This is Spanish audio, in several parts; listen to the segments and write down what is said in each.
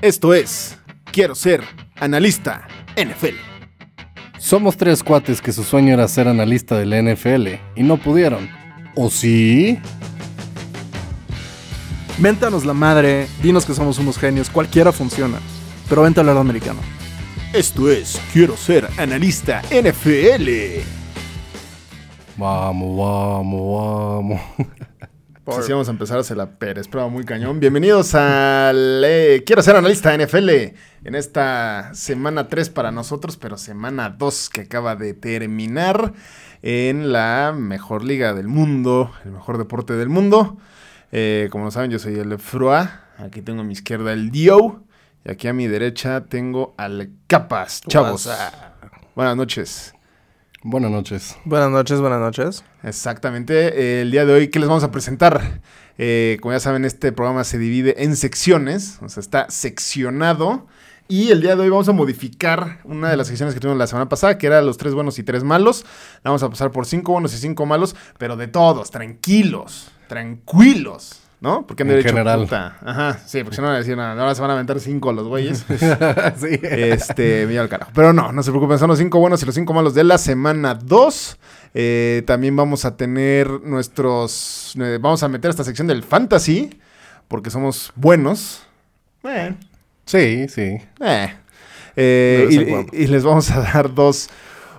Esto es Quiero ser analista NFL. Somos tres cuates que su sueño era ser analista del NFL y no pudieron. ¿O sí? Méntanos la madre, dinos que somos unos genios, cualquiera funciona. Pero vente al lado americano. Esto es Quiero ser analista NFL. Vamos, vamos, vamos. Por... Sí, vamos a empezar a hacer la Pérez, pero muy cañón. Bienvenidos al eh, Quiero ser analista NFL en esta semana 3 para nosotros, pero semana 2 que acaba de terminar en la mejor liga del mundo, el mejor deporte del mundo. Eh, como lo saben, yo soy el Frua. Aquí tengo a mi izquierda el Dio. Y aquí a mi derecha tengo al Capas. Chavos. Buenas noches. Buenas noches. Buenas noches, buenas noches. Exactamente. el día de hoy, ¿qué les vamos a presentar? Eh, como ya saben, este programa se divide en secciones. O sea, está seccionado. Y el día de hoy vamos a modificar una de las secciones que tuvimos la semana pasada, que era los tres buenos y tres malos. Vamos a pasar por cinco buenos y cinco malos, pero de todos, tranquilos, tranquilos. ¿No? Porque han En derecho general. puta. Ajá, sí, porque si no van a decir nada, ahora se van a aventar cinco los güeyes. sí. Este, mira al carajo. Pero no, no se preocupen, son los cinco buenos y los cinco malos de la semana 2. Eh, también vamos a tener nuestros. eh, vamos a meter esta sección del fantasy, porque somos buenos. Eh, Sí, sí. eh. Eh, y, y les vamos a dar dos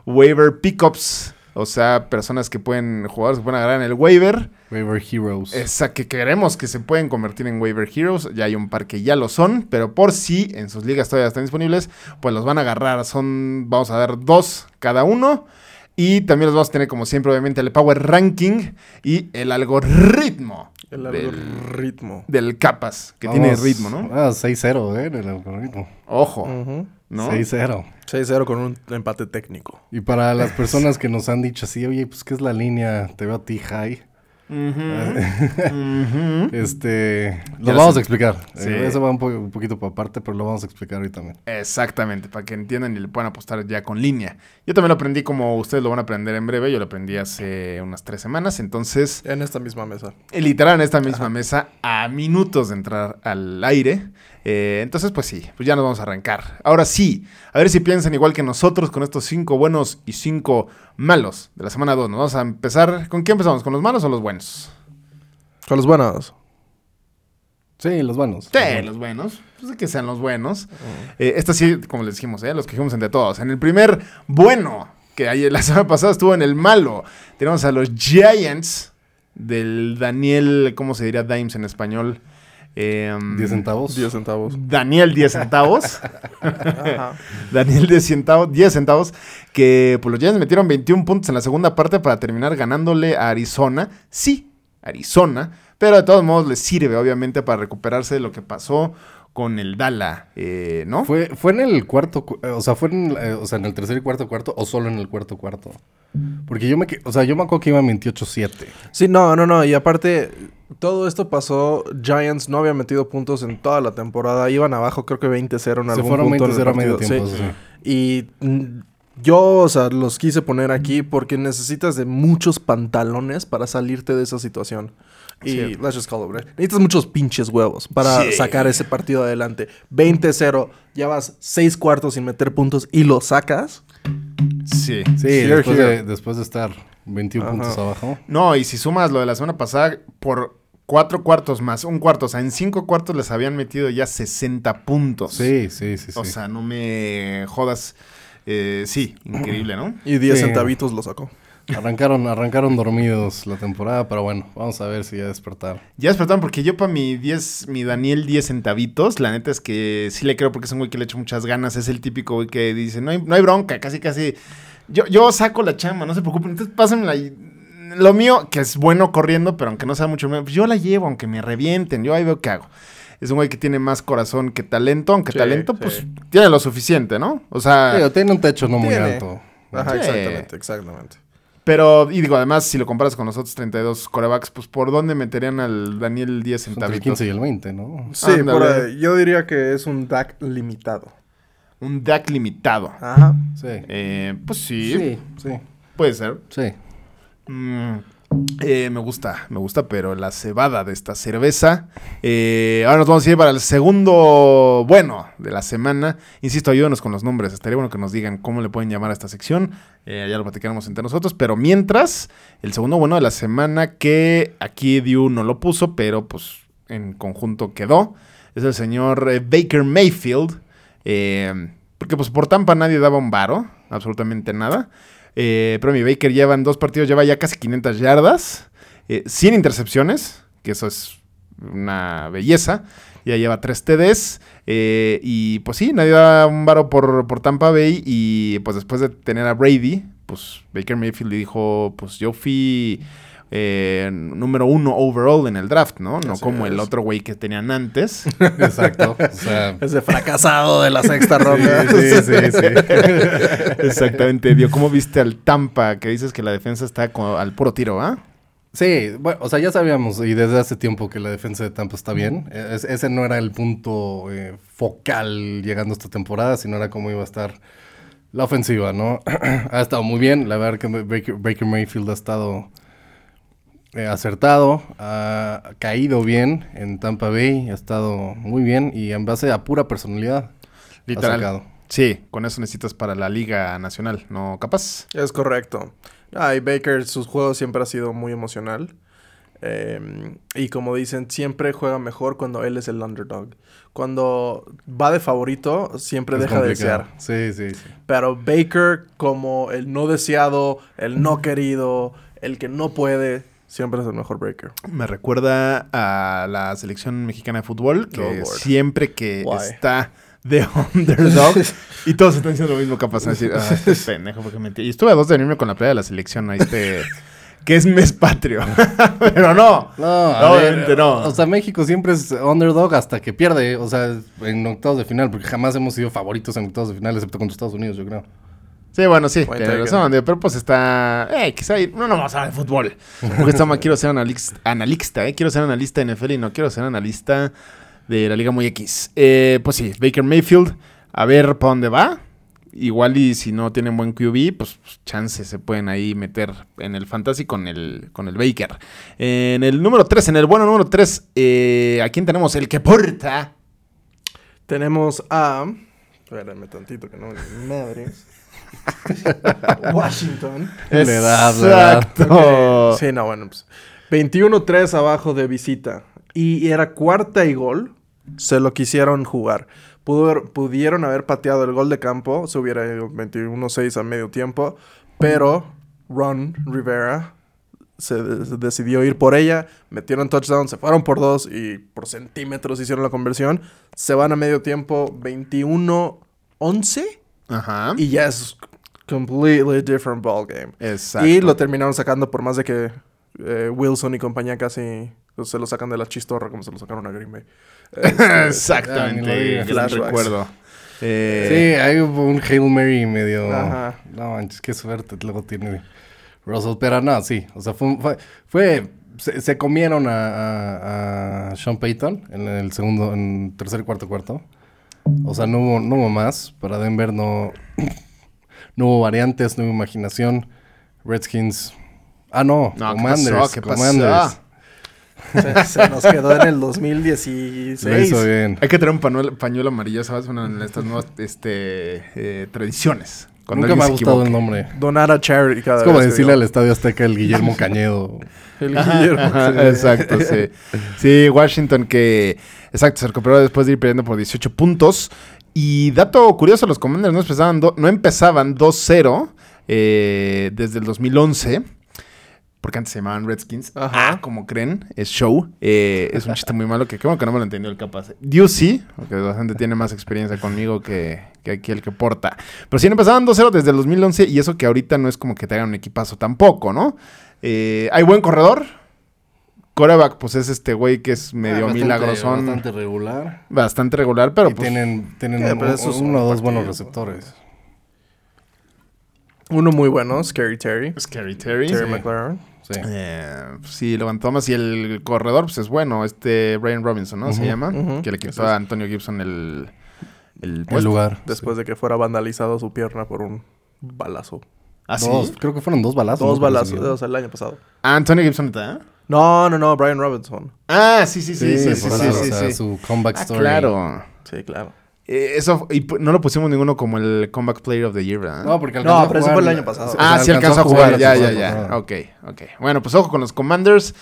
waiver pickups. O sea, personas que pueden, jugadores que pueden agarrar en el waiver. Waiver Heroes. Esa que queremos que se pueden convertir en waiver heroes. Ya hay un par que ya lo son, pero por si en sus ligas todavía están disponibles, pues los van a agarrar. Son, vamos a dar dos cada uno. Y también los vamos a tener, como siempre, obviamente, el Power Ranking y el algoritmo El algoritmo. del capas, que Vamos. tiene ritmo, ¿no? Ah, 6-0, ¿eh? En el algoritmo. Ojo, Ujú. ¿no? 6-0. 6-0 con un empate técnico. Y para las personas que nos han dicho así, oye, pues, ¿qué es la línea? Te veo a ti, high. Este, lo vamos sé. a explicar. Sí. Eh, eso va un, po- un poquito por aparte, pero lo vamos a explicar hoy también. Exactamente, para que entiendan y le puedan apostar ya con línea. Yo también lo aprendí como ustedes lo van a aprender en breve. Yo lo aprendí hace unas tres semanas. Entonces, En esta misma mesa. literal en esta misma mesa, a minutos de entrar al aire. Eh, entonces, pues sí, pues ya nos vamos a arrancar. Ahora sí, a ver si piensan igual que nosotros con estos cinco buenos y cinco malos de la semana 2. Nos vamos a empezar. ¿Con qué empezamos? ¿Con los malos o los buenos? Con los buenos. Sí, los buenos. Sí, los buenos. Pues que sean los buenos. Eh, esta sí, como les dijimos, ¿eh? los que dijimos entre todos. En el primer bueno, que ahí la semana pasada estuvo en el malo, tenemos a los Giants del Daniel, ¿cómo se diría Dimes en español? Em, 10 centavos. 10 centavos. Daniel 10 centavos. Daniel 10 centavos, 10 centavos. Que pues, los Giants metieron 21 puntos en la segunda parte para terminar ganándole a Arizona. Sí, Arizona. Pero de todos modos les sirve, obviamente, para recuperarse de lo que pasó con el Dala, eh, ¿no? ¿Fue, ¿Fue en el cuarto, cu- eh, o sea, fue en, eh, o sea, en el tercer y cuarto cuarto o solo en el cuarto cuarto? Porque yo me, o sea, yo me acuerdo que iba 28-7. Sí, no, no, no. Y aparte, todo esto pasó. Giants no había metido puntos en toda la temporada. Iban abajo, creo que 20-0 en Se algún fueron punto en el 20-0 a medio tiempo. Sí. sí. Y yo, o sea, los quise poner aquí porque necesitas de muchos pantalones para salirte de esa situación. Y let's just call it, right? Necesitas muchos pinches huevos para Sí. sacar ese partido adelante. 20-0, ya vas 6 cuartos sin meter puntos y lo sacas. Sí. Sí, Here, después, here. De, después de estar 21 Ajá. puntos abajo. No, y si sumas lo de la semana pasada, por cuatro cuartos más un cuarto, o sea, en cinco cuartos les habían metido ya 60 puntos. Sí, sí, sí, sí. O sea, no me jodas. Eh, sí, increíble, ¿no? Y 10 Sí. centavitos lo sacó. Arrancaron, arrancaron dormidos la temporada, pero bueno, vamos a ver si ya despertaron. Ya despertaron porque yo para mi 10, mi Daniel 10 centavitos, la neta es que sí le creo porque es un güey que le echa muchas ganas, es el típico güey que dice, no hay, no hay bronca, casi casi, yo, yo saco la chamba, no se preocupen, entonces pásenmela y lo mío, que es bueno corriendo, pero aunque no sea mucho, pues yo la llevo, aunque me revienten, yo ahí veo qué hago. Es un güey que tiene más corazón que talento, aunque Sí, talento, sí. pues tiene lo suficiente, ¿no? O sea... Pero tiene un techo no muy alto. Ajá, Sí. exactamente, exactamente. Pero, y digo, además, si lo comparas con los otros 32 corebacks, pues ¿por dónde meterían al Daniel 10 Entre el centavitos? 15 y el 20, ¿no? Sí, por yo diría que es un DAC limitado. Un DAC limitado. Ajá. Sí. Eh, pues sí, Sí, sí, puede ser. sí. Mm, Eh, me gusta, me gusta, pero la cebada de esta cerveza. Eh, ahora nos vamos a ir para el segundo bueno de la semana. Insisto, ayúdenos con los nombres. Estaría bueno que nos digan cómo le pueden llamar a esta sección. Eh, ya lo platicaremos entre nosotros. Pero mientras, el segundo bueno de la semana que aquí Diu no lo puso, pero pues en conjunto quedó, es el señor eh, Baker Mayfield. Porque pues por Tampa nadie daba un varo, absolutamente nada. Eh, pero mi Baker lleva en dos partidos, lleva ya casi 500 yardas, eh, 100 intercepciones, que eso es una belleza. Ya lleva 3 TDs. eh, y pues sí, nadie da un varo por, por Tampa Bay. Y pues después de tener a Brady, pues Baker Mayfield dijo, pues yo fui eh, número uno overall en el draft, ¿no? No Así como el otro güey que tenían antes. Exacto. O sea, Ese fracasado de la sexta ronda. sí, sí, sí. Exactamente, Dio. ¿Cómo viste al Tampa? Que dices que la defensa está al puro tiro, ¿ah? Sí, bueno, o sea, ya sabíamos y desde hace tiempo que la defensa de Tampa está bien. E- es- ese no era el punto eh, focal llegando a esta temporada, sino era cómo iba a estar la ofensiva, ¿no? ha estado muy bien. La verdad que Baker, Baker Mayfield ha estado eh, acertado, ha caído bien en Tampa Bay, ha estado muy bien y en base a pura personalidad. ha Literal. sacado. Sí, con eso necesitas para la Liga Nacional, ¿no? Capaz. Es correcto. Ay, Baker, sus juegos siempre ha sido muy emocional. Eh, y como dicen, siempre juega mejor cuando él es el underdog. Cuando va de favorito, siempre Es deja de desear. Sí, sí, sí. Pero Baker, como el no deseado, el no querido, el que no puede, siempre es el mejor Baker. Me recuerda a la selección mexicana de fútbol, que Oh, siempre que Why? está de underdog y todos están diciendo lo mismo capaz de decir, ah, este pendejo, porque mentí. Y estuve a dos de venirme con la playa de la selección, ahí este, que es mes patrio. Pero no. No, No, obviamente no. O sea, México siempre es underdog hasta que pierde. O sea, en octavos de final, porque jamás hemos sido favoritos en octavos de final, excepto contra Estados Unidos, yo creo. Sí, bueno, sí, tienes razón, pero pues está... Eh, quizá... ahí- No, no vamos a hablar de fútbol. Porque estamos, quiero ser analista, analista, ¿eh? Quiero ser analista de NFL y no quiero ser analista de la Liga Muy X. Eh, pues sí, Baker Mayfield, a ver para dónde va. Igual y si no tienen buen QB, pues, pues, chances se pueden ahí meter en el fantasy con el, con el Baker. En el número 3, en el bueno número 3, eh, ¿a quién tenemos? El que porta. Tenemos a. Espérame tantito que no me madre. Washington. Le das, le das. Exacto. Sí, no, bueno, pues. 21-3 abajo de visita. Y era cuarta y gol. Se lo quisieron jugar. Pudo- pudieron haber pateado el gol de campo. Se hubiera ido 21-6 a medio tiempo. Pero Ron Rivera se, de- se decidió ir por ella. Metieron touchdown. Se fueron por dos. Y por centímetros hicieron la conversión. Se van a medio tiempo 21-11. Ajá. Y ya es completely different ball game. Exacto. Y lo terminaron sacando por más de que eh, Wilson y compañía casi se lo sacan de la chistorra como se lo sacaron a Green Bay. Este, Exactamente. lo recuerdo. Eh, Sí, hay un Hail Mary medio. Ajá. No manches, qué suerte luego tiene Russell. Pero no, sí. O sea, fue. fue, fue- se, se comieron a, a- a Sean Payton en el segundo, en tercer cuarto cuarto. O sea, no hubo, no hubo más. Para Denver no, no hubo variantes, no hubo imaginación. Redskins. Ah, no. No, ¿qué Commanders. pasó? ¿Qué pasó? Commanders. se, se nos quedó en el 2016. Lo hizo bien. Hay que tener un pañuelo, pañuelo amarillo, ¿sabes? Una de estas nuevas este, eh, tradiciones. Cuando Nunca me ha gustado el nombre. Donar a charity cada Es como vez que decirle al. Estadio Azteca el Guillermo Cañedo. El Guillermo. ajá, sí. Exacto, sí. Sí, Washington que, exacto, se recuperó después de ir perdiendo por 18 puntos. Y dato curioso, los Commanders no empezaban, do- no empezaban 2-0 eh, desde el 2011. Porque antes se llamaban Redskins. Ajá. Ah, como creen, es show. Eh, es un chiste muy malo que bueno que no me lo entendió el capaz. Dios sí, porque bastante tiene más experiencia conmigo que, que aquí el que porta. Pero sí empezaban 2-0 desde el 2011 y eso que ahorita no es como que te hagan un equipazo tampoco, ¿no? Eh, hay buen corredor. Coreback, pues es este güey que es medio Ah, bastante- milagrosón. Bastante regular. Bastante regular, pero y pues... tienen, tienen Eh, un- pero esos son uno o dos buenos receptores. Uno muy bueno, Scary Terry. Scary Terry. Terry Sí. McLaren. Sí. Eh, sí, levantó más. Y el corredor, pues es bueno. Este Brian Robinson, ¿no? Se llama. Que le quitó Eso a Antonio Gibson el, el lugar. Después de que fuera vandalizado su pierna por un balazo. ¿Ah, sí? Dos, creo que fueron dos balazos. Dos balazos, o sea, el año pasado. Ah, Antonio Gibson, ¿está? No, no, no, Brian Robinson. Ah, sí, sí, sí, sí, sí, sí, o sea, sí. su comeback Ah, story. claro. Sí, claro. Eh, eso, y no lo pusimos ninguno como el Comeback Player of the Year, ¿verdad? No, porque No, alcanzó a pero eso fue el año pasado. o sea, Ah, sí alcanzó a jugar, ya, ya, ya. Ok, ok. Bueno, pues ojo con los Commanders.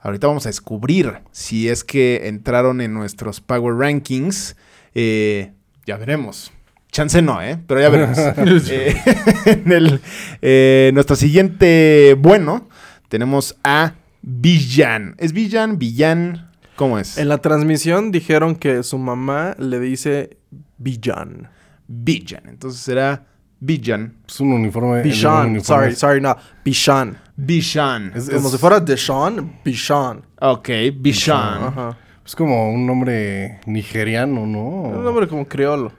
Ahorita vamos a descubrir si es que entraron en nuestros Power Rankings. Eh, ya veremos. Chance no, ¿eh? Pero ya veremos. Eh, en el, eh, nuestro siguiente bueno, tenemos a Villan. ¿Es Villan? Villan. ¿Cómo es? En la transmisión dijeron que su mamá le dice Bijan. Villan. Entonces será Villan. Es un uniforme. Bijan. uniforme Sorry, sorry, no. Bishan. Villan. Es, Como es- si fuera Deshaun, Bishan. Ok, Villan. Ajá. es como un nombre nigeriano, ¿no? Es un nombre como criollo.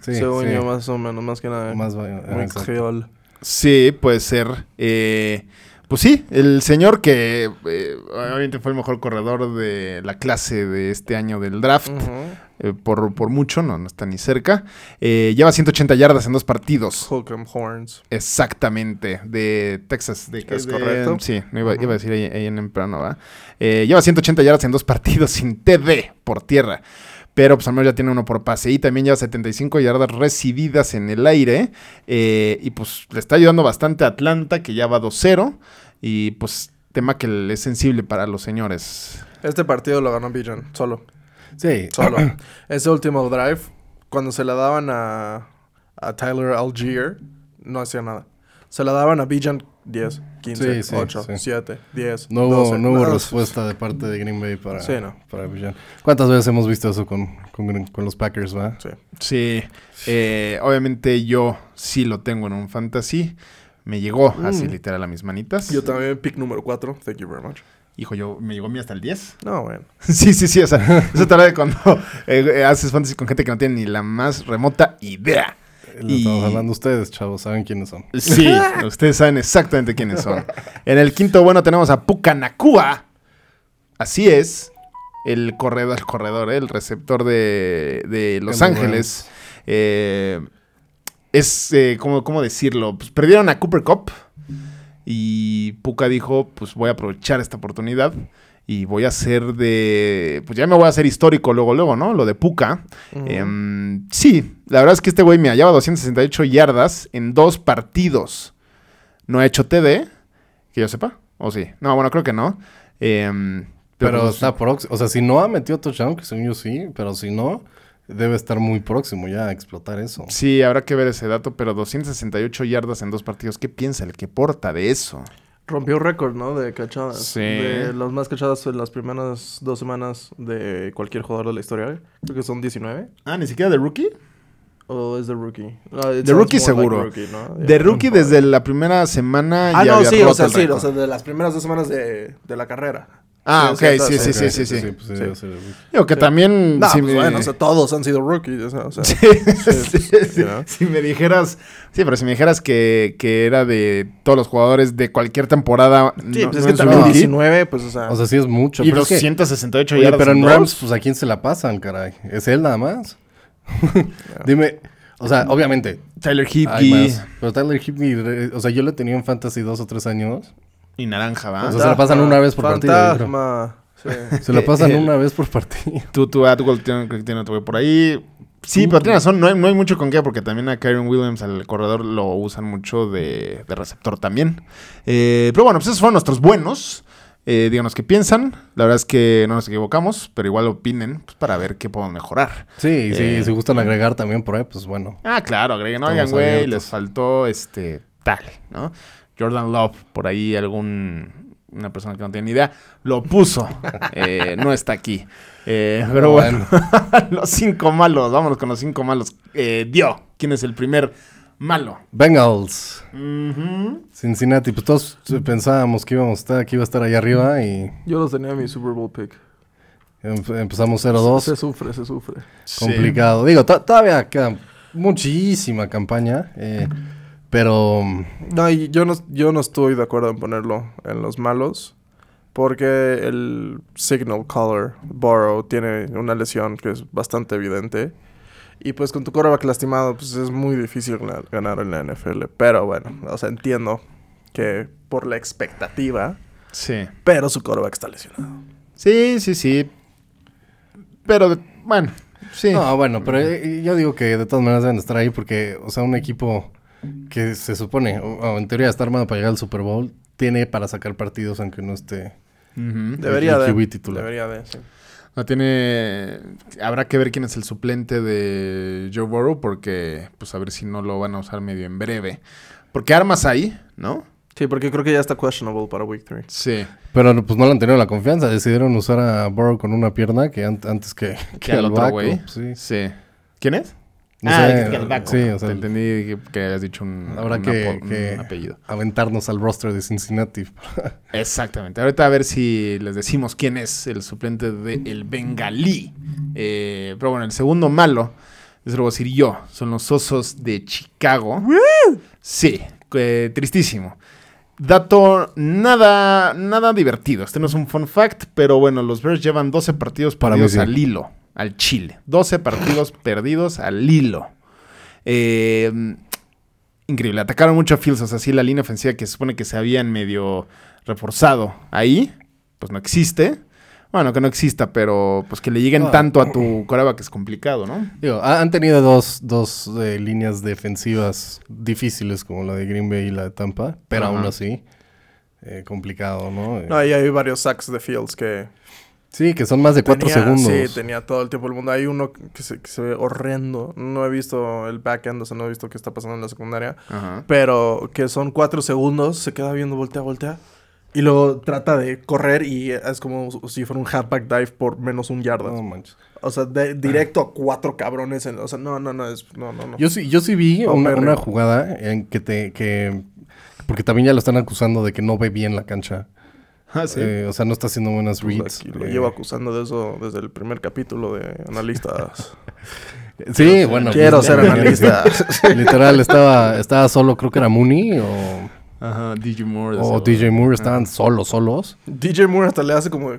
Sí, según sí. yo, más o menos, más que nada. Más muy exacto. criollo. Sí, puede ser. Eh, pues sí, el señor que eh, obviamente fue el mejor corredor de la clase de este año del draft, eh, por, por mucho, no, no está ni cerca. Eh, lleva 180 yardas en dos partidos. 'em horns. Exactamente, de Texas. De, ¿Es de- correcto? Sí, no iba, a decir ahí, ahí en temprano, ¿va? Eh, lleva 180 yardas en dos partidos sin TD por tierra. Pero pues al menos ya tiene uno por pase. Y también lleva 75 yardas recibidas en el aire. eh, y pues le está ayudando bastante a Atlanta, que ya va 2-0. Y pues tema que es sensible para los señores. Este partido lo ganó Bijan, solo. Sí. Solo. Ese último drive, cuando se la daban a, a Tyler Algier, no hacía nada. Se la daban a Bijan 10, 15, Sí, sí, 8, sí. 7, 10, No hubo, 12. no hubo respuesta de parte de Green Bay para, Sí, no. para Villan. ¿Cuántas veces hemos visto eso con, con, con los Packers, va? Sí. Sí, eh, obviamente yo sí lo tengo en un fantasy. Me llegó así Mm. literal a mis manitas. Yo también, pick número 4. Thank you very much. Hijo, yo me llegó a mí hasta el 10. No, bueno. Sí, sí, sí. O sea, eso te habla de cuando eh, eh, haces fantasy con gente que no tiene ni la más remota idea. Lo Y- estamos hablando ustedes, chavos. ¿Saben quiénes son? Sí, ustedes saben exactamente quiénes son. En el quinto bueno tenemos a Pucanacua. Así es. El corredor, el corredor, el receptor de, de Los De los Ángeles. Eh, es, eh, ¿cómo, cómo decirlo? Pues perdieron a Cooper Cup. Y Puka dijo, pues voy a aprovechar esta oportunidad. Y voy a hacer de... Pues ya me voy a hacer histórico luego, luego, ¿no? Lo de Puka. Em, sí, la verdad es que este güey me lleva 268 yardas en dos partidos. No ha hecho TD, que yo sepa. ¿O sí? No, bueno, creo que no. Em, Pero está próximo. O sea, si no ha metido touchdown, que según yo sí, pero si no, debe estar muy próximo ya a explotar eso. Sí, habrá que ver ese dato, pero 268 yardas en dos partidos. ¿Qué piensa el que porta de eso? Rompió récord, ¿no? De cachadas. Sí. De las más cachadas en las primeras dos semanas de cualquier jugador de la historia. Creo que son 19. Ah, ni siquiera de rookie. ¿O es de rookie? It De rookie seguro. like rookie, ¿no? De rookie desde la primera semana Ah, ya no, había sí, o sea, el sí, o sea, de las primeras dos semanas de, de la carrera. Ah, ok, sí, sí, sí, sí, sí. pues Digo que también... No, si pues me- bueno, o sea, todos han sido rookies. O sea, o sea, Sí, sí, sí, sí. you know. Si me dijeras, sí, pero si me dijeras que, que era de todos los jugadores de cualquier temporada, Sí, no- pues es que también rookie, 19, pues, o sea... O sea, sí es mucho. y pero es que- 268 Oye, yardas pero en. Rams, pues a quién se la pasan, caray. ¿Es él nada más? Dime, o sea, obviamente. Tyler más. Pero Tyler Hipkey, eh, o sea, yo le tenía en Fantasy dos o tres años. Y Naranja, ¿va? O sea, se la pasan una vez por partido. Fantasma. Sí. Se la pasan una vez por partido. Tú, tú, Atwell, tiene, creo que tiene otro güey por ahí. Sí, pero tienes razón, no hay, no hay mucho con qué, porque también a Kyron Williams, al corredor, lo usan mucho de, de receptor también. Eh, pero bueno, pues esos fueron nuestros buenos. Eh, díganos qué piensan. La verdad es que no nos equivocamos, pero igual opinen pues, para ver qué podemos mejorar. Sí, sí, Eh, si gustan agregar también por ahí, pues bueno. Ah, claro, agreguen, oigan, güey, les faltó este tal, ¿no? Jordan Love, por ahí algún una persona que no tiene ni idea, lo puso. Eh, no está aquí. Eh, pero bueno, los cinco malos, vámonos con los cinco malos. Eh, dio, ¿quién es el primer malo? Bengals. Cincinnati, pues todos pensábamos que íbamos a estar, que iba a estar allá arriba y Yo los tenía en mi Super Bowl pick. em- empezamos 0-2. Se sufre, se sufre. Sí. complicado. Digo, to- todavía queda muchísima campaña, eh, pero No, y yo no, yo no estoy de acuerdo en ponerlo en los malos. Porque el signal caller, Burrow, tiene una lesión que es bastante evidente. Y pues con tu quarterback lastimado, pues es muy difícil gana- ganar en la NFL. Pero bueno, o sea, entiendo que por la expectativa, Sí. pero su quarterback está lesionado. Sí, sí, sí. Pero, bueno, sí. No, bueno, pero eh, yo digo que de todas maneras deben estar ahí porque, o sea, un equipo que se supone, o, o en teoría está armado para llegar al Super Bowl, tiene para sacar partidos aunque no esté. Ujú. Debería el de. QB titular. Debería de, sí. No tiene. Habrá que ver quién es el suplente de Joe Burrow, porque, pues a ver si no lo van a usar medio en breve. Porque armas ahí, ¿no? Sí, porque creo que ya está questionable para Week 3. Sí. Pero pues no le han tenido la confianza. Decidieron usar a Burrow con una pierna que an- antes que, Que al al otro güey. Sí. Sí. ¿Quién es? No ah, sé, que el backup. sí, o sea, Te entendí que, que habías dicho un, un que, que apellido. aventarnos al roster de Cincinnati. Exactamente. Ahorita a ver si les decimos quién es el suplente de el Bengalí. Eh, pero bueno, el segundo malo, eso lo voy a decir yo, son los Osos de Chicago. Sí, eh, tristísimo. Dato nada, nada divertido. Este no es un fun fact, pero bueno, los Bears llevan 12 partidos Para sí. al hilo, al Chile. 12 partidos perdidos al hilo. Eh, increíble. Atacaron mucho a Fields. O sea, sí, la línea ofensiva que se supone que se habían medio reforzado ahí, pues no existe. Bueno, que no exista, pero pues que le lleguen Ah. tanto a tu coraba que es complicado, ¿no? Digo, ha- han tenido dos, dos eh, líneas defensivas difíciles como la de Green Bay y la de Tampa, pero aún así eh, complicado, ¿no? Eh, No, y hay varios sacks de Fields que... sí, que son más de cuatro tenía- segundos. Sí, tenía todo el tiempo el mundo. Hay uno que se, que se ve horrendo. No he visto el backend, o sea, no he visto qué está pasando en la secundaria. Ajá. Pero que son cuatro segundos, se queda viendo, voltea, voltea. Y luego trata de correr y es como si fuera un halfback dive por menos un yarda. No manches. O sea, de- directo a cuatro cabrones. en- o sea, no, no, no, es, no, no, no. Yo sí, yo sí vi Oh, una, una jugada en que te, que, porque también ya lo están acusando de que no ve bien la cancha. Ah, sí. Eh, o sea, no está haciendo buenas Pues reads. aquí lo Eh, llevo acusando de eso desde el primer capítulo de analistas. Sí, bueno. Quiero pues, ser analista. Literal, estaba, estaba solo, creo que era Mooney o, Ajá, DJ Moore. o. DJ Moore, estaban solos, solos. DJ Moore hasta le hace como...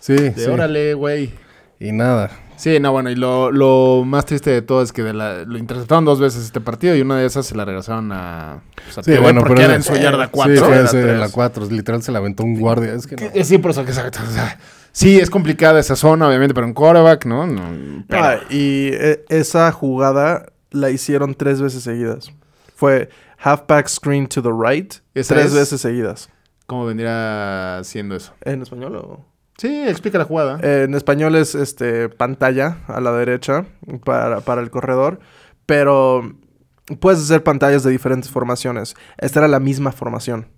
Sí, De sí. órale, güey. Y nada. Sí, no, bueno, y lo, lo más triste de todo es que de la- lo interceptaron dos veces este partido y una de esas se la regresaron a... Pues a Sí, TV bueno, porque pero era en su yarda Sí, 4. fue era la 4. Literal se la aventó un guardia. Es que no. Sí, por eso que exacto. o sea, sí, es complicada esa zona, obviamente, pero en quarterback, ¿no? no pero- Ah, y eh, esa jugada la hicieron tres veces seguidas. Fue halfback screen to the right, tres es- veces seguidas. ¿Cómo vendría siendo eso? ¿En español o...? Sí, explica la jugada. En español es este pantalla a la derecha para, para el corredor, pero puedes hacer pantallas de diferentes formaciones. Esta era la misma formación.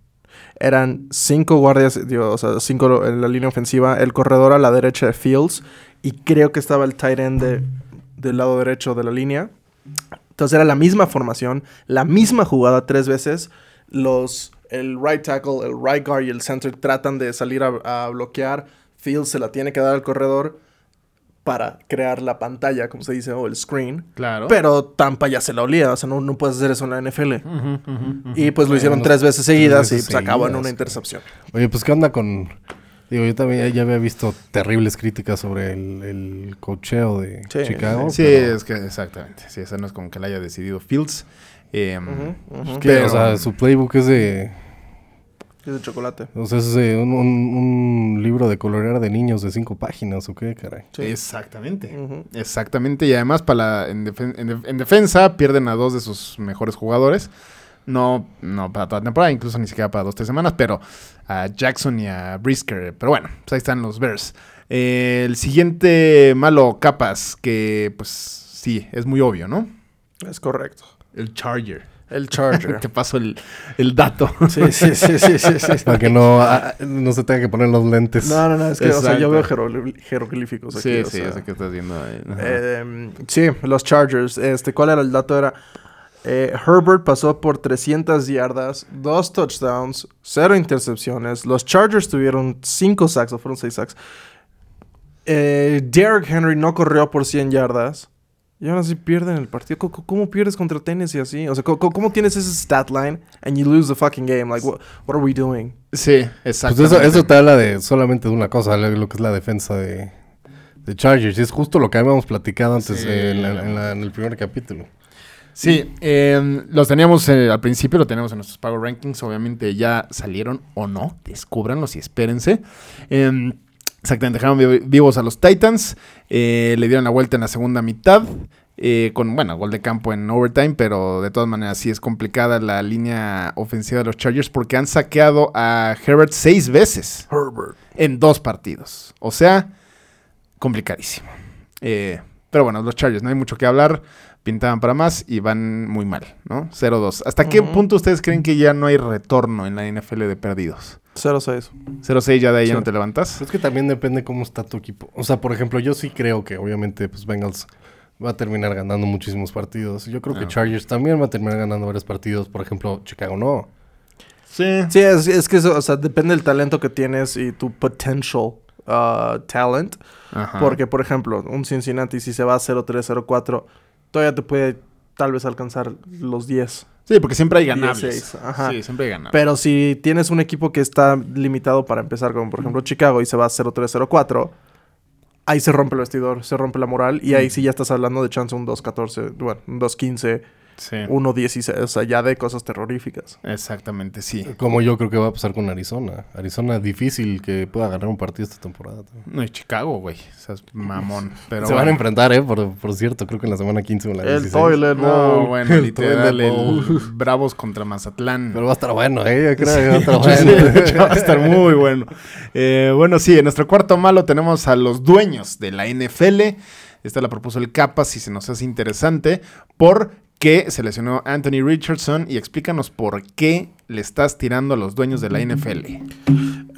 Eran cinco guardias, digo, o sea, cinco en la línea ofensiva, el corredor a la derecha de Fields y creo que estaba el tight end de- del lado derecho de la línea. Entonces era la misma formación, la misma jugada tres veces. Los, el right tackle, el right guard y el center tratan de salir a bloquear. Fields se la tiene que dar al corredor para crear la pantalla, como se dice, o el screen. claro. Pero Tampa ya se la olía, o sea, no, no puedes hacer eso en la NFL. Y pues lo hicieron tres veces seguidas veces y pues acabó en una intercepción. Oye, pues, ¿qué onda con...? Digo, yo también ya había visto terribles críticas sobre el, el cocheo de Sí, Chicago. Sí, pero- es que exactamente. Sí, esa no es como que la haya decidido Fields. Eh, ujú. ¿Qué? pero- O sea, su playbook es de... Es de chocolate. O sea, es de un, un- un libro de colorear de niños de cinco páginas, ¿o qué, caray? Sí. Exactamente. Exactamente. Y además, para la- en, defen- en def- en defensa, pierden a dos de sus mejores jugadores. No, no para toda la temporada, incluso ni siquiera para dos, tres semanas, pero a Jackson y a Brisker. Pero bueno, pues ahí están los Bears. Eh, el siguiente malo, Capas, que pues sí, es muy obvio, ¿no? Es correcto. El Charger. El Charger. Te paso el, el dato. sí, sí, sí, sí, sí, sí. Para que no, ah, no se tenga que poner los lentes. No, no, no, es que, o sea, yo veo jerogl- jeroglíficos aquí. sí, o sí, sea. sé que estás viendo ahí. Eh, sí, los Chargers. Este, ¿Cuál era el dato? Era eh, Herbert pasó por 300 yardas, dos touchdowns, cero intercepciones. Los Chargers tuvieron 5 sacks, o fueron 6 sacks. Eh, Derrick Henry no corrió por 100 yardas. Y aún así pierden el partido. ¿Cómo, cómo pierdes contra Tennessee así? O sea, ¿cómo, cómo tienes ese stat line and you lose the fucking game? Like, what, what are we doing? sí, Pues exacto. eso, eso te habla de solamente de una cosa, lo lo que es la defensa de, de Chargers. Y es justo lo que habíamos platicado antes en, el primer capítulo. Sí, em, los teníamos eh, al principio, lo teníamos en nuestros Power Rankings. Obviamente ya salieron o no. Descúbranlos y espérense. Em, exactamente, dejaron vivos a los Titans. Eh, le dieron la vuelta en la segunda mitad. Eh, con, bueno, gol de campo en overtime, pero de todas maneras sí es complicada la línea ofensiva de los Chargers porque han saqueado a Herbert seis veces. Herbert. En dos partidos. O sea, complicadísimo. pero bueno, los Chargers, no hay mucho que hablar pintaban para más y van muy mal, ¿no? 0-2. ¿Hasta qué punto ustedes creen que ya no hay retorno en la NFL de perdidos? 0-6. 0-6 ya de ahí no te levantas. Es que también depende cómo está tu equipo. O sea, por ejemplo, yo sí creo que obviamente pues Bengals va a terminar ganando muchísimos partidos. Yo creo que ah. Chargers también va a terminar ganando varios partidos. Por ejemplo, Chicago no. Sí. Sí, es, que eso, o sea, depende del talento que tienes y tu potential uh, talent. Porque, por ejemplo, un Cincinnati si se va a 0-3, 0-4 todavía te puede tal vez alcanzar los 10. Sí, porque siempre hay ganables. Ajá. Sí, siempre hay ganables. Pero si tienes un equipo que está limitado para empezar, como por ejemplo Chicago, y se va a 0-3-0-4, ahí se rompe el vestidor, se rompe la moral, y ahí sí ya estás hablando de chance un 2-14, bueno, un 2-15 Sí. 1-16, o sea, ya de cosas terroríficas. Exactamente, sí. Como yo creo que va a pasar con Arizona. Arizona difícil que pueda ganar un partido esta temporada. No, y Chicago, güey. O sea, mamón. Pero Se van a enfrentar, ¿eh? Por, por, cierto, creo que en la semana 15 o la 16. El Toilet No, bueno, el literal, el Bravos contra Mazatlán. Pero va a estar bueno, ¿eh? Yo creo que va a estar bueno. va a estar muy bueno. Eh, bueno, sí, en nuestro cuarto malo tenemos a los dueños de la NFL. Esta la propuso el Capa, si se nos hace interesante, por que seleccionó Anthony Richardson y explícanos por qué le estás tirando a los dueños de la NFL.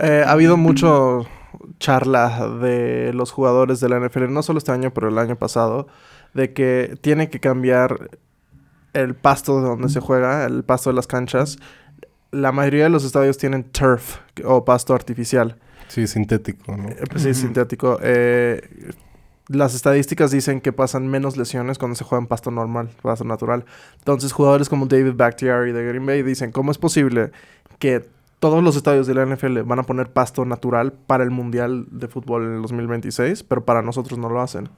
Eh, ha habido mucho charla de los jugadores de la NFL, no solo este año, pero el año pasado, de que tiene que cambiar el pasto de donde se juega, el pasto de las canchas. La mayoría de los estadios tienen turf o pasto artificial. Sí, sintético, ¿no? Eh, pues sí, sintético. Eh, las estadísticas dicen que pasan menos lesiones cuando se juega en pasto normal, pasto natural. Entonces, jugadores como David Bakhtiari de Green Bay dicen, ¿cómo es posible que todos los estadios de la NFL van a poner pasto natural para el Mundial de Fútbol en el 2026, pero para nosotros no lo hacen?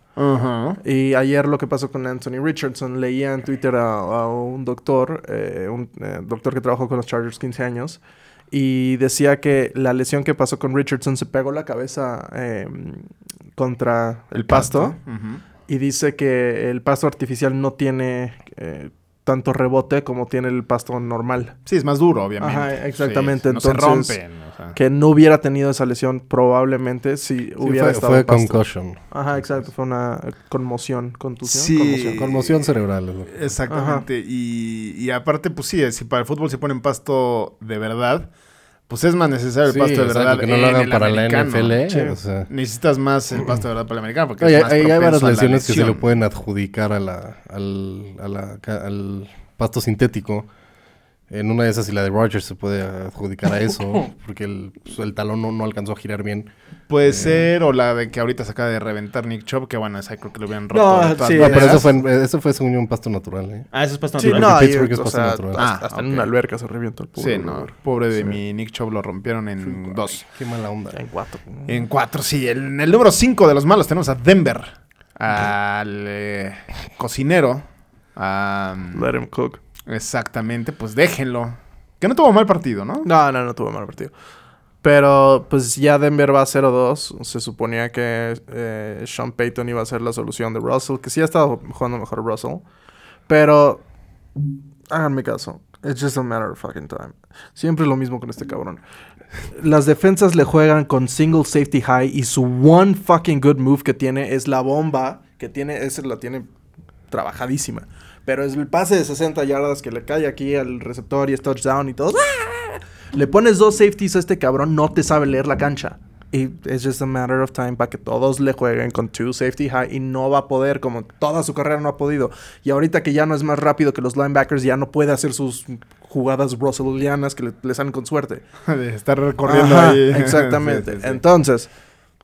Y ayer lo que pasó con Anthony Richardson, leía en Twitter a, un doctor, eh, un eh, doctor que trabajó con los Chargers 15 años, y decía que la lesión que pasó con Richardson se pegó la cabeza em, contra el, pasto. Y dice que el pasto artificial no tiene eh, tanto rebote como tiene el pasto normal. Sí, es más duro, obviamente. Ajá, exactamente. Entonces, no se rompen. Que no hubiera tenido esa lesión probablemente si hubiera fue, estado Fue concussion. Ajá, exacto. Fue una conmoción, contusión. Sí. Conmoción, cerebral. Exactamente. Y, y aparte, pues sí, si para el fútbol se pone en pasto de verdad pues es más necesario el pasto de verdad. que no lo hagan para la NFL. Necesitas más el pasto de verdad para el americano. Porque es más hay, hay varias lesiones que se lo pueden adjudicar a la, al, a la, al pasto sintético. En una de esas y la de Rogers se puede adjudicar a eso, porque el, pues, el talón no, no, alcanzó a girar bien. Puede eh, ser, o la de que ahorita se acaba de reventar Nick Chubb, que bueno, esa creo que lo habían roto. No, sí, no pero eso fue, eso fue según un pasto natural. ¿eh? Ah, eso es pasto natural. no, Pittsburgh es pasto natural. Ah, hasta en una alberca se revientó el pobre. Sí, no, pobre de mi Nick Chubb lo rompieron en dos. Qué mala onda. En cuatro. En cuatro, sí. En el número cinco de los malos tenemos a Denver, al eh, cocinero. A, Let him cook. Exactamente, pues déjenlo. Que no tuvo mal partido, ¿no? No, no, no tuvo mal partido. Pero pues ya Denver va a 0-2. Se suponía que eh, Sean Payton iba a ser la solución de Russell, que sí ha estado jugando mejor Russell. Pero háganme caso. It's just a matter of fucking time. Siempre es lo mismo con este cabrón. Las defensas le juegan con single safety high y su one fucking good move que tiene es la bomba que tiene, esa la tiene trabajadísima. Pero es el pase de 60 yardas que le cae aquí al receptor y es touchdown y todo. Le pones dos safeties a este cabrón, no te sabe leer la cancha. Y es just a matter of time para que todos le jueguen con two safety high y no va a poder, como toda su carrera no ha podido. Y ahorita que ya no es más rápido que los linebackers, ya no puede hacer sus jugadas russellianas que le, salen con suerte. De estar recorriendo ahí. Exactamente. Entonces,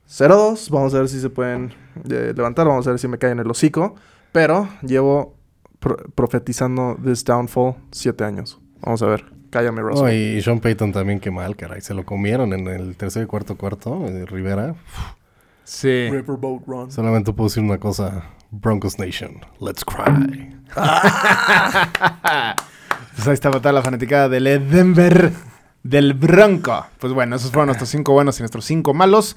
0-2, vamos a ver si se pueden eh, levantar, vamos a ver si me caen el hocico. Pero llevo profetizando this downfall siete años. Vamos a ver. Cállame, Russell. y Sean Payton también, qué mal, caray. Se lo comieron en el tercer y cuarto cuarto de Rivera. Sí. Riverboat Run. Solamente puedo decir una cosa. Broncos Nation, let's cry. Pues ahí estaba toda la fanaticada del Denver, del Bronco. Pues bueno, esos fueron nuestros cinco buenos y nuestros cinco malos.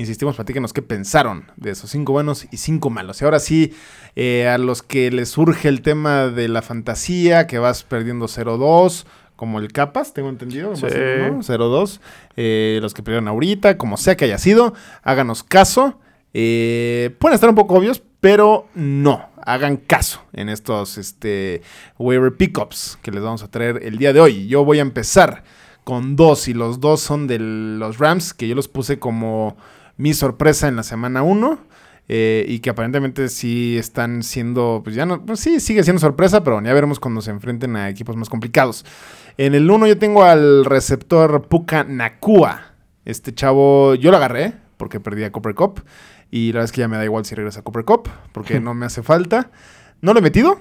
Insistimos, platíquenos qué pensaron de esos cinco buenos y cinco malos. Y ahora sí, eh, a los que les surge el tema de la fantasía, que vas perdiendo 0-2, como el Capas, tengo entendido, Sí. ¿no? 0-2. Eh, los que perdieron ahorita, como sea que haya sido, háganos caso. Eh, pueden estar un poco obvios, pero no. Hagan caso en estos este, waiver pickups que les vamos a traer el día de hoy. Yo voy a empezar con dos y los dos son de los Rams, que yo los puse como mi sorpresa en la semana 1. y que aparentemente sí están siendo, pues ya no, pues sí, sigue siendo sorpresa, pero ya veremos cuando se enfrenten a equipos más complicados. En el 1 yo tengo al receptor Puka Nakua. Este chavo, yo lo agarré porque perdí a Copper Cup. Y la verdad es que ya me da igual si regresa a Copper Cup, porque no me hace falta. No lo he metido,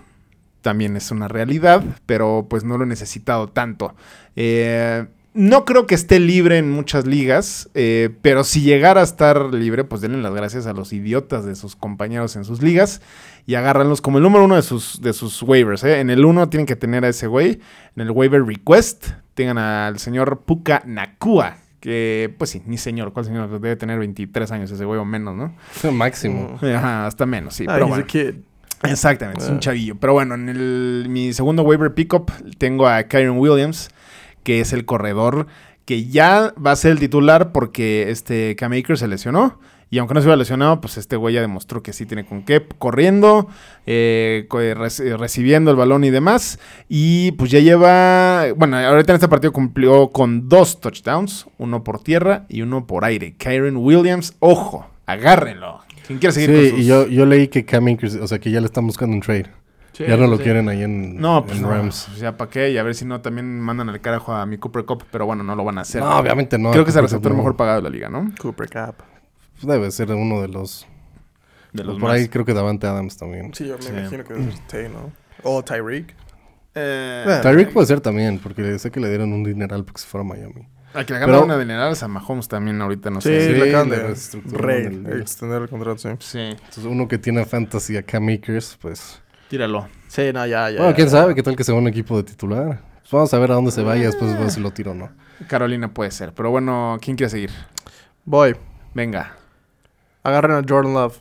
también es una realidad, pero pues no lo he necesitado tanto. Eh, no creo que esté libre en muchas ligas, eh, pero si llegara a estar libre, pues denle las gracias a los idiotas de sus compañeros en sus ligas y agárranlos como el número uno de sus, de sus waivers. ¿eh? En el uno tienen que tener a ese güey. En el waiver request tengan al señor Puka Nakua. Que, pues sí, ni señor. ¿Cuál señor? Debe tener 23 años ese güey o menos, ¿no? Máximo. Ajá, hasta menos, sí. Ah, pero he's bueno. a kid. Exactamente, es un Ah. chavillo. Pero bueno, en el, mi segundo waiver pickup tengo a Kyron Williams, que es el corredor que ya va a ser el titular porque este Cam Akers se lesionó. Y aunque no se hubiera lesionado, pues este güey ya demostró que sí tiene con qué, corriendo, eh, eh, eh, recibiendo el balón y demás. Y pues ya lleva, bueno, ahorita en este partido cumplió con dos touchdowns, uno por tierra y uno por aire. Kyron Williams, ojo, agárrenlo. ¿Quién quiere seguir con Sí, sus- y yo, yo leí que Cam Akers, o sea, que ya le están buscando un trade. Sí, ya no lo sí. quieren ahí en, No, pues en no, Rams. pues ya para qué, y a ver si no también mandan al carajo a mi Cooper Cup, pero bueno, no lo van a hacer. No, obviamente no. Creo que es el receptor no. mejor pagado de la liga, ¿no? Cooper Cup. Pues Debe ser uno de los. De los por más. ahí creo que Davante Adams también. Sí, yo me Sí. imagino que es Tay, ¿no? O Tyreek. Eh, Bueno. Tyreek puede ser también, porque sé que le dieron un dineral porque se fuera a Miami. a que le ganan Pero- una dineral a Mahomes también ahorita, no Sí, sé. Sí, le acaban de extender el contrato, sí. Sí, Entonces, uno que tiene a fantasy a Cam Akers, pues. Tíralo. Sí, no, ya, ya. bueno, quién ya. sabe qué tal que se va a un equipo de titular. Pues vamos a ver a dónde se vaya, después ver si lo tiro o no. Carolina puede ser, pero bueno, ¿quién quiere seguir? Voy. Venga. Agarren a Jordan Love.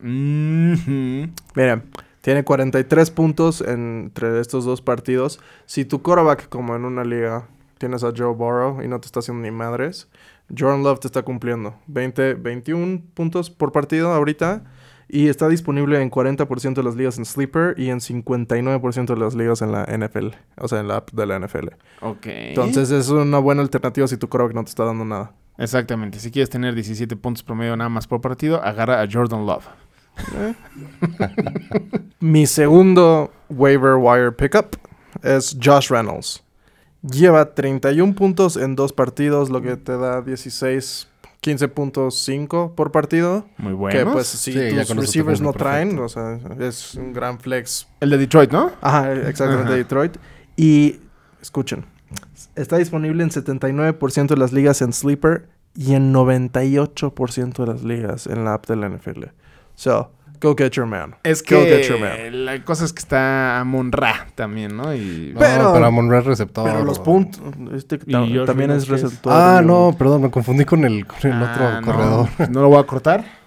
Mhm. Miren, tiene 43 puntos entre estos dos partidos. Si tu quarterback, como en una liga, tienes a Joe Burrow y no te está haciendo ni madres, Jordan Love te está cumpliendo. 20, 21 puntos por partido ahorita. Y está disponible en 40% de las ligas en Sleeper y en 59% de las ligas en la NFL. O sea, en la app de la NFL. Ok. Entonces es una buena alternativa si tu quarterback no te está dando nada. Exactamente. Si quieres tener 17 puntos promedio nada más por partido, agarra a Jordan Love. Mi segundo waiver wire pickup es Josh Reynolds. Lleva 31 puntos en dos partidos, lo que te da 16, 15.5 por partido. Muy Que bueno. pues si Sí, ya tus receivers no traen, perfecto. o sea, es un gran flex. El de Detroit, ¿no? Ajá, exactamente, Ajá. Detroit. Y escuchen, está disponible en 79% de las ligas en Sleeper y en 98% de las ligas en la app de la NFL. So, go get your man. Es Go get your man. que la cosa es que está Amon Ra también, ¿no? Y No, Pero- pero, Monroe es receptor. Pero los puntos. Este ¿Y ta- Josh también es receptor. Ah, no, perdón, me confundí con el, con el Ah, otro no. corredor. No lo voy a cortar.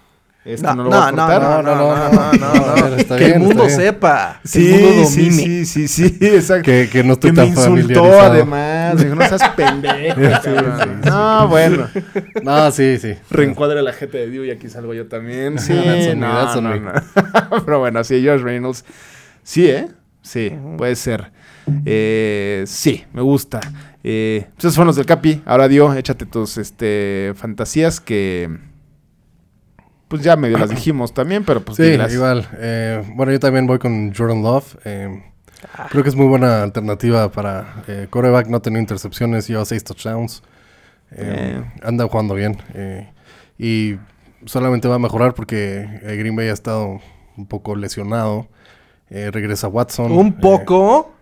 Este no, No, lo voy a no, no, cortar. no, no, no, no, no, ver, está Que bien, el mundo está bien. sepa. Sí, que el mundo sí, domine. sí, sí, sí, exacto. Que, que no estoy Que me tan insultó familiarizado. además. Dijo, no seas pendejo. cabrón". no, bueno. No, sí, sí. Reencuadre la gente de Dio y aquí salgo yo también. Sí, me, no, no, me. no. Pero bueno, sí, Josh Reynolds. Sí, ¿eh? Sí, puede ser. Eh, sí, me gusta. Eh, pues esos fueron los del Capi. Ahora Dio, échate tus este, fantasías que... Pues ya medio las dijimos también, pero pues Sí, dilas. igual. Eh, bueno, yo también voy con Jordan Love. Eh, creo que es muy buena alternativa para eh, coreback. No tener intercepciones, lleva seis touchdowns. Eh, Anda jugando bien. eh, y solamente va a mejorar porque Green Bay ha estado un poco lesionado. Eh, regresa Watson. Un eh, poco.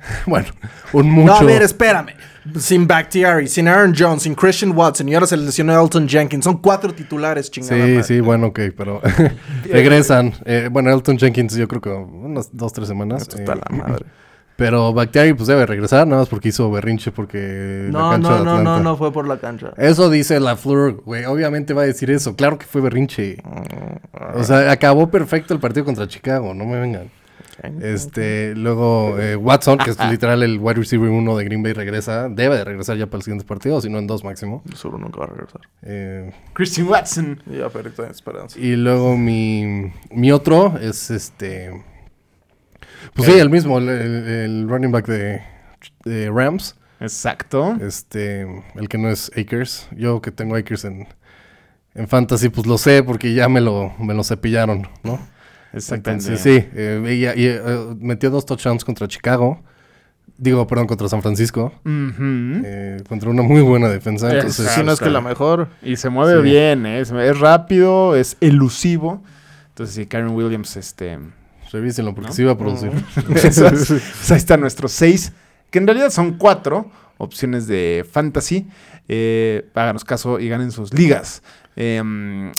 bueno, un mucho. No, a ver, espérame. Sin Bakhtiari, sin Aaron Jones, sin Christian Watson y ahora se lesionó Elton Jenkins. Son cuatro titulares, chingada. Sí, madre. sí, bueno, ok, pero regresan. Eh, bueno, Elton Jenkins yo creo que unas dos, tres semanas. Esto está eh, la madre. Pero Bakhtiari pues debe regresar, nada más porque hizo berrinche porque la No, cancha no, de no, no, no fue por la cancha. Eso dice la Fleur, güey. Obviamente va a decir eso. Claro que fue berrinche. Mm, O sea, acabó perfecto el partido contra Chicago, no me vengan. Este, luego eh, Watson, que es literal el wide receiver uno de Green Bay, regresa. Debe de regresar ya para el siguiente partido, si no en dos máximo. Seguro nunca va a regresar. Eh, Christian Watson. Ya, pero esperanza. y luego mi, mi otro es este. Pues sí, el mismo, el, el- el running back de, de Rams. Exacto. Este, el que no es Akers. Yo que tengo Akers en, en Fantasy, pues lo sé porque ya me lo, me lo cepillaron, ¿no? Exactamente. Entonces, sí, eh, y, y, eh, metió dos touchdowns contra Chicago. Digo, perdón, contra San Francisco. Eh, contra una muy buena defensa. Entonces, Exacto. Si no es que la mejor. Y se mueve Sí. bien, ¿eh? es, es rápido, es elusivo. Entonces, sí, Karen Williams, este. revísenlo porque ¿No? sí va a producir. Esas- pues ahí están nuestros seis, que en realidad son cuatro opciones de fantasy. Eh, háganos caso y ganen sus ligas. Eh,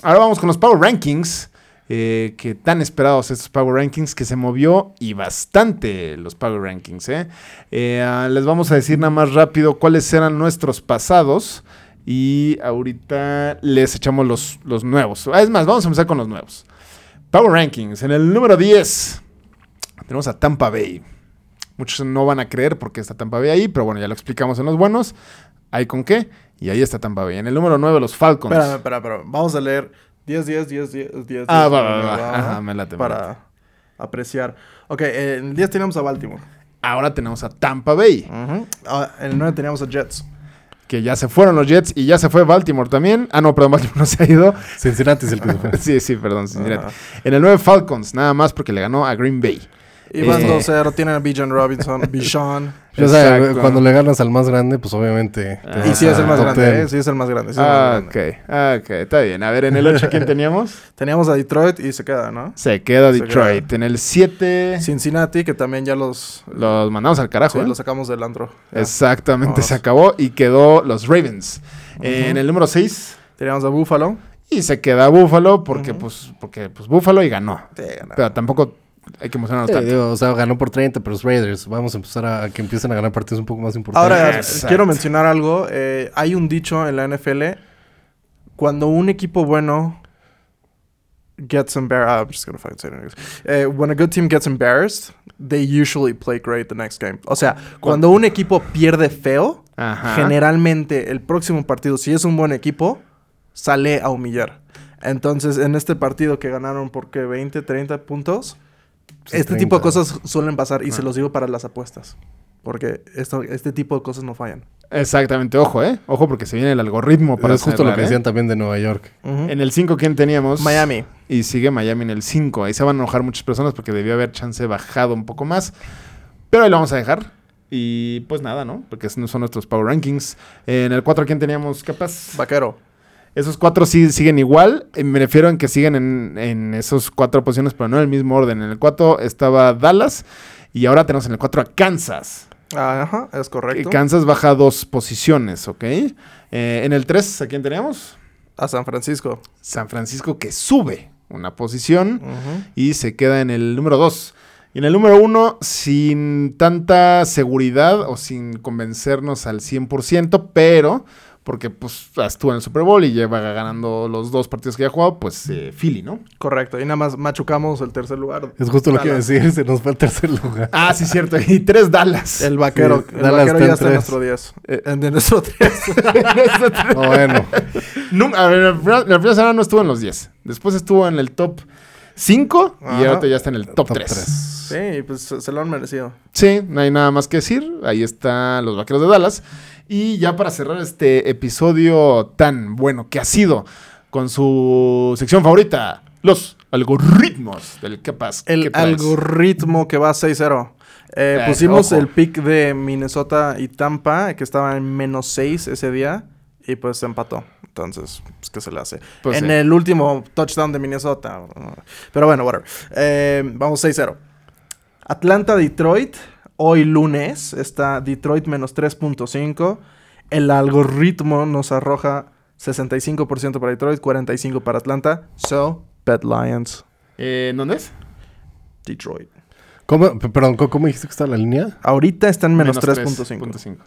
ahora vamos con los Power Rankings. Eh, que tan esperados estos Power Rankings que se movió y bastante los Power Rankings. ¿eh? Eh, ah, les vamos a decir nada más rápido cuáles eran nuestros pasados y ahorita les echamos los, los nuevos. Ah, Es más, vamos a empezar con los nuevos. Power Rankings. En el número 10 tenemos a Tampa Bay. Muchos no van a creer porque está Tampa Bay ahí, pero bueno, ya lo explicamos en los buenos. ¿Hay con qué? Y ahí está Tampa Bay. En el número 9, los Falcons. Espérame, espera, espera. Vamos a leer 10, 10, 10, 10, 10. Ah, 10, va, va, va, 10, va. Ajá, me late, me Para late. apreciar. Ok, en el 10 teníamos a Baltimore. Ahora tenemos a Tampa Bay, Ujú. Ah, en el 9 teníamos a Jets. que ya se fueron los Jets y ya se fue Baltimore también. Ah, no, perdón, Baltimore no se ha ido. Cincinnati es el que se fue. sí, sí, perdón. Cincinnati. Ajá. En el 9, Falcons, nada más porque le ganó a Green Bay. Iban Eh. 2-0, tienen a Bijan Robinson, Bijan. O sea, cuando le ganas al más grande, pues obviamente. te Ah. Y sí es el a más grande, 10. ¿eh? Sí es el más grande. sí es el Ah, más ok, grande. ok, está bien. A ver, en el 8, ¿quién teníamos? Teníamos a Detroit y se queda, ¿no? Se queda Se Detroit. En el 7, Cincinnati, que también ya los, los mandamos al carajo. sí, ¿eh? los sacamos del antro. Ya. Exactamente, Vamos. se acabó y quedó los Ravens. En el número 6, Teníamos a Buffalo. y se queda Buffalo porque, pues, porque pues Buffalo y ganó. Sí. Pero tampoco hay que Sí, tanto. digo, o sea, ganó por 30, pero los Raiders. Vamos a empezar a, a que empiecen a ganar partidos un poco más importantes. Ahora, Exacto. quiero mencionar algo. eh, hay un dicho en la NFL. Cuando un equipo bueno gets embarrassed... I'm just gonna fucking say it. Eh, when a good team gets embarrassed, they usually play great the next game. O sea, cuando un equipo pierde feo, Ajá. generalmente el próximo partido, si es un buen equipo, sale a humillar. Entonces, en este partido que ganaron por qué 20, 30 puntos, Este tipo de 30. cosas suelen pasar y se Ah. los digo para las apuestas. Porque esto, este tipo de cosas no fallan. Exactamente, ojo, ¿eh? Ojo porque se viene el algoritmo para es justo lo que ¿eh? decían también de Nueva York. En el 5, ¿quién teníamos? Miami. Y sigue Miami en el 5. Ahí se van a enojar muchas personas porque debió haber chance bajado un poco más. Pero ahí lo vamos a dejar. Y pues nada, ¿no? Porque no son nuestros Power Rankings. En el 4, ¿quién teníamos? Capaz. Vaquero. Esos cuatro sí siguen igual. Eh, Me refiero en que siguen en, en esos cuatro posiciones, pero no en el mismo orden. En el 4 estaba Dallas. Y ahora tenemos en el 4 a Kansas. Ajá, es correcto. Kansas baja dos posiciones, ¿ok? Eh, en el 3, ¿a quién teníamos? A San Francisco. San Francisco que sube una posición y se queda en el número 2. Y en el número 1, sin tanta seguridad o sin convencernos al 100%, pero porque pues estuvo en el Super Bowl y lleva ganando los dos partidos que ya ha jugado, pues eh, Philly, ¿no? Correcto. Y nada más machucamos el tercer lugar. Es justo lo que iba a decir, se nos fue el tercer lugar. Ah, sí, cierto. Y tres Dallas. El vaquero. Sí, el Dallas vaquero está ya está en nuestro 10. Eh. En de nuestro 10. Oh, bueno, Nun- a ver, la primera, semana no estuvo en los 10. Después estuvo en el top 5 y Ajá. ahorita ya está en el top, top 3. 3. sí, pues se lo han merecido. Sí, no hay nada más que decir. Ahí están los vaqueros de Dallas. Y ya para cerrar este episodio tan bueno que ha sido con su sección favorita, los algoritmos del capaz. El algoritmo que va 6-0. Eh, Eh, pusimos ojo. el pick de Minnesota y Tampa, que estaba en menos 6 ese día, y pues se empató. Entonces, pues, ¿qué se le hace? Pues en sí. el último touchdown de Minnesota. Pero bueno, whatever. Eh, vamos 6-0. Atlanta, Detroit. hoy lunes está Detroit menos 3.5. El algoritmo nos arroja 65% para Detroit, 45% para Atlanta. So, Bet Lions. Eh, ¿Dónde es? Detroit. ¿Cómo, perdón, ¿cómo, dijiste que está la línea? Ahorita está en menos, Menos 3.5.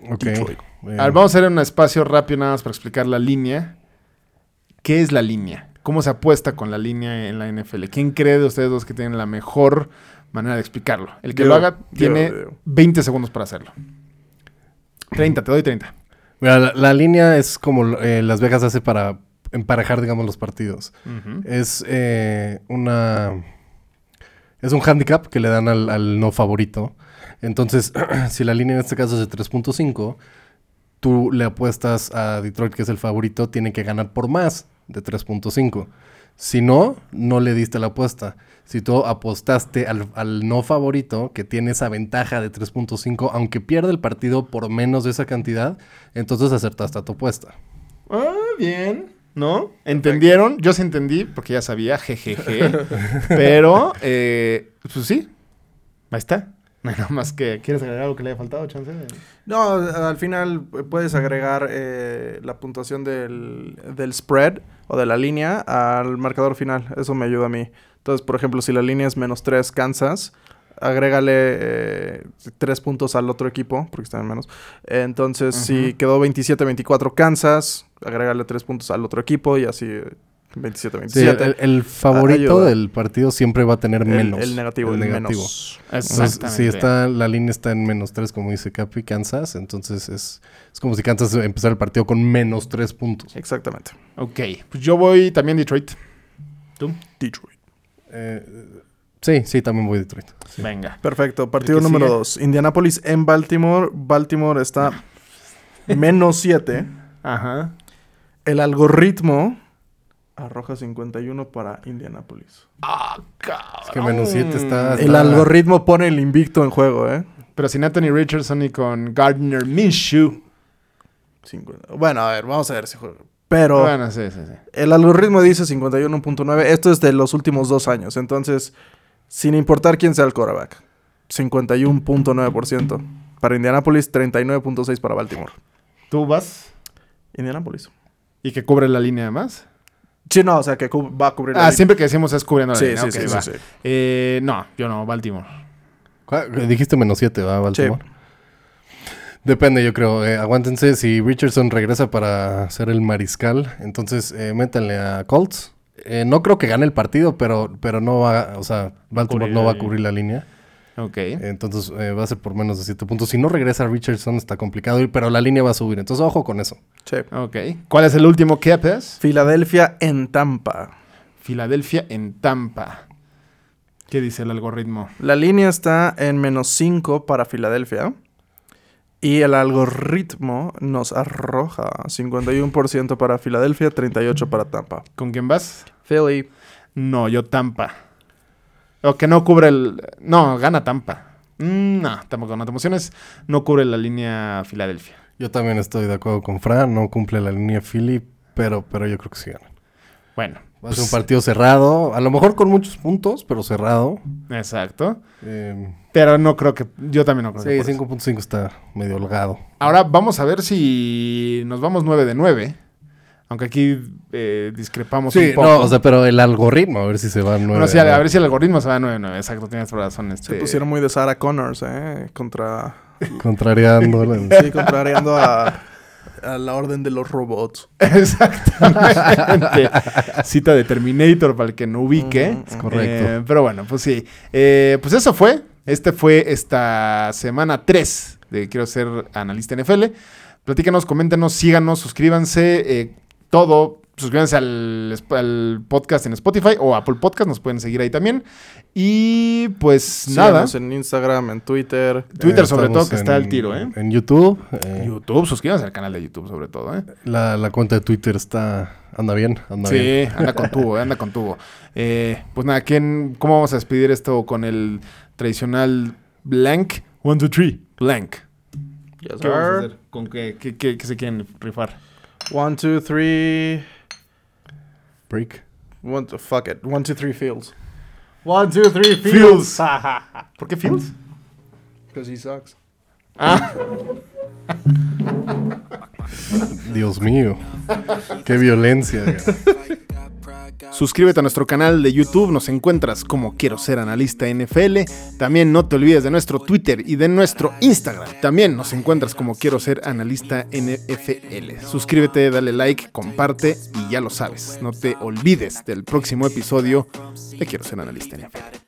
3.5. Ok. Detroit. A ver, vamos a hacer un espacio rápido nada más para explicar la línea. ¿Qué es la línea? ¿Cómo se apuesta con la línea en la NFL? ¿Quién cree de ustedes dos que tienen la mejor manera de explicarlo? El que Yo, lo haga yo, tiene yo. 20 segundos para hacerlo. 30, te doy 30. mira, la, la línea es como eh, Las Vegas hace para emparejar, digamos, los partidos. Es eh, una... Es un handicap que le dan al, al no favorito. Entonces, si la línea en este caso es de 3.5, tú le apuestas a Detroit, que es el favorito, tiene que ganar por más de 3.5. Si no, no le diste la apuesta. Si tú apostaste al, al no favorito, que tiene esa ventaja de 3.5, aunque pierde el partido por menos de esa cantidad, entonces acertaste a tu apuesta. Ah, bien. ¿No? ¿Entendieron? Yo sí entendí, porque ya sabía, jejeje. Pero, eh, pues sí. Ahí está. Nada más que... ¿Quieres agregar algo que le haya faltado, chance? No, al final eh, puedes agregar eh, la puntuación del, del spread o de la línea al marcador final. Eso me ayuda a mí. Entonces, por ejemplo, si la línea es menos 3 Kansas, agrégale 3 puntos al otro equipo, porque están en menos. Entonces, si quedó 27-24 Kansas, agrégale 3 puntos al otro equipo y así eh, 27-27. Sí, el, el favorito ayuda. del partido siempre va a tener menos. El, negativo, el, menos. Entonces, si está, la línea está en menos 3, como dice Capi, Kansas, entonces es, es como si Kansas empezara el partido con menos 3 puntos. Exactamente. Ok. Pues yo voy también Detroit. ¿Tú? Detroit. Eh, sí, sí, también voy a Detroit. Sí. Venga. Perfecto. Partido número sigue? 2. Indianapolis en Baltimore. Baltimore está menos 7. Ajá. El algoritmo arroja 51 para Indianapolis. Ah, cabrón. Es que menos 7 está- El algoritmo pone el invicto en juego, ¿eh? Pero sin Anthony Richardson y con Gardner Minshew. 50. Bueno, a ver, vamos a ver si juega. Pero Bueno, sí, sí, sí. el algoritmo dice 51.9. Esto es de los últimos dos años. Entonces, sin importar quién sea el quarterback, 51.9%. Para Indianapolis, 39.6 para Baltimore. ¿Tú vas? Indianapolis. ¿Y que cubre la línea más? Sí, no, o sea que va a cubrir la Ah, línea. siempre que decimos es cubriendo la Sí, línea. sí, sí, sí, va. sí. Eh, no, yo no, Baltimore. ¿Cuál- Dijiste menos 7, ¿va, Baltimore? Depende, yo creo. Eh, aguántense. Si Richardson regresa para ser el mariscal, entonces eh, métanle a Colts. Eh, no creo que gane el partido, pero, pero no va, o sea, Baltimore no va a línea. cubrir la línea. Ok. Entonces eh, va a ser por menos de 7 puntos. Si no regresa Richardson, está complicado, ir, pero la línea va a subir. Entonces ojo con eso. Sí. Ok. ¿Cuál es el último que es? Filadelfia en Tampa. Filadelfia en Tampa. ¿Qué dice el algoritmo? La línea está en menos 5 para Filadelfia. Y el algoritmo nos arroja 51% para Filadelfia, 38% para Tampa. ¿Con quién vas? Philly. No, yo Tampa. O que no cubre el... No, gana Tampa. Mm, no, tampoco, no te emociones. No cubre la línea Filadelfia. Yo también estoy de acuerdo con Fran. No cumple la línea Philly, pero, pero yo creo que sí ganan. Bueno. Va a ser pues, un partido cerrado. A lo mejor con muchos puntos, pero cerrado. Exacto. Eh, Pero no creo que... Yo también no creo que... sí, por eso. 5.5 está medio holgado. Ahora vamos a ver si nos vamos 9 de 9. Aunque aquí eh, discrepamos Sí, un poco. no, o sea, pero el algoritmo, a ver si se va a 9. Bueno, sí, a, a ver si el algoritmo se va a 9 9. Exacto, tienes razón. Se Este... pusieron muy de Sarah Connors, ¿eh? Contra... Contrariando. Sí, contrariando a, a la orden de los robots. Exactamente. Cita de Terminator para el que no ubique. Es correcto. Eh, pero bueno, pues sí. Eh, pues eso fue. Este fue esta semana 3 de Quiero ser analista NFL. Platícanos, coméntenos, síganos, suscríbanse. eh, todo. Suscríbanse al, al podcast en Spotify o Apple Podcast. Nos pueden seguir ahí también. Y pues nada. Síganos en Instagram, en Twitter. Twitter Eh, sobre todo que está al tiro, ¿eh? En YouTube. eh, YouTube, suscríbanse al canal de YouTube sobre todo, ¿eh? la, la cuenta de Twitter está... Anda bien, anda bien. Sí, anda con tubo, anda con tubo. Eh, pues nada, ¿quién, ¿cómo vamos a despedir esto con el tradicional blank? One, two, three, blank. Yes, ¿Qué vamos a sir. hacer? ¿Con qué, qué, qué- qué se quieren rifar? One, two, three. Break. One, two, fuck it. One, two, three fields. One, two, three Fields. ¿Por qué Fields? Because he sucks. Ah, Dios mío. Qué violencia. suscríbete a nuestro canal de YouTube, nos encuentras como Quiero Ser Analista NFL. También no te olvides de nuestro Twitter y de nuestro Instagram. También nos encuentras como Quiero Ser Analista NFL. Suscríbete, dale like, comparte y ya lo sabes. No te olvides del próximo episodio de Quiero Ser Analista NFL.